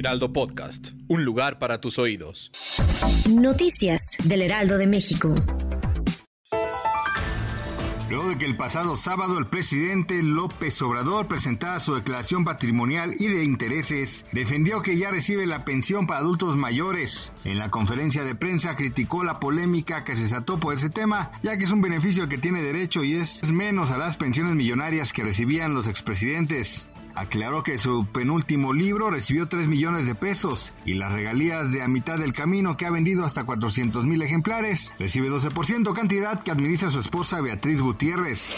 Heraldo Podcast. Un lugar para tus oídos. Noticias del Heraldo de México. Luego de que el pasado sábado el presidente López Obrador presentara su declaración patrimonial y de intereses, defendió que ya recibe la pensión para adultos mayores. En la conferencia de prensa criticó la polémica que se desató por ese tema, ya que es un beneficio al que tiene derecho y es menos a las pensiones millonarias que recibían los expresidentes. Aclaró que su penúltimo libro recibió 3 millones de pesos y las regalías de a mitad del camino que ha vendido hasta 400 mil ejemplares. Recibe 12% cantidad que administra su esposa Beatriz Gutiérrez.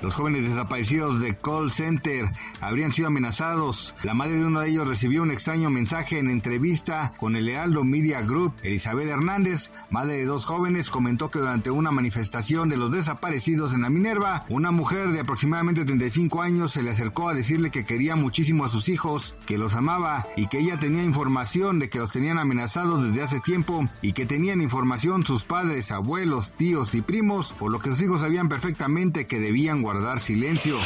Los jóvenes desaparecidos de Call Center habrían sido amenazados. La madre de uno de ellos recibió un extraño mensaje en entrevista con el Lealdo Media Group. Elizabeth Hernández, madre de dos jóvenes, comentó que durante una manifestación de los desaparecidos en la Minerva, una mujer de aproximadamente 35 años se le acercó a decirle que quería muchísimo a sus hijos, que los amaba y que ella tenía información de que los tenían amenazados desde hace tiempo y que tenían información sus padres, abuelos, tíos y primos, por lo que sus hijos sabían perfectamente que debían guardar silencio.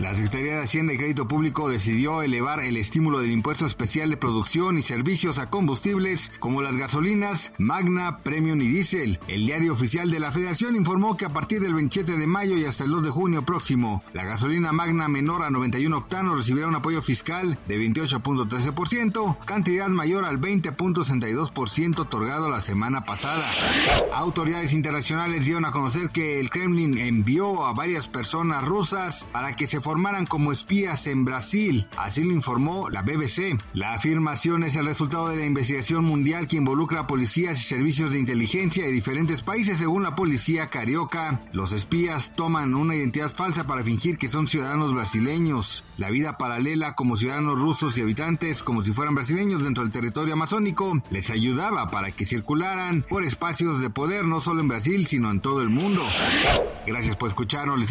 La Secretaría de Hacienda y Crédito Público decidió elevar el estímulo del impuesto especial de producción y servicios a combustibles como las gasolinas Magna, Premium y Diesel. El diario oficial de la Federación informó que a partir del 27 de mayo y hasta el 2 de junio próximo, la gasolina Magna menor a 91 octanos recibirá un apoyo fiscal de 28.13%, cantidad mayor al 20.62% otorgado la semana pasada. Autoridades internacionales dieron a conocer que el Kremlin envió a varias rusas para que se formaran como espías en Brasil, así lo informó la BBC. La afirmación es el resultado de la investigación mundial que involucra a policías y servicios de inteligencia de diferentes países. Según la policía carioca, los espías toman una identidad falsa para fingir que son ciudadanos brasileños. La vida paralela como ciudadanos rusos y habitantes como si fueran brasileños dentro del territorio amazónico les ayudaba para que circularan por espacios de poder no solo en Brasil sino en todo el mundo. Gracias por escucharnos, les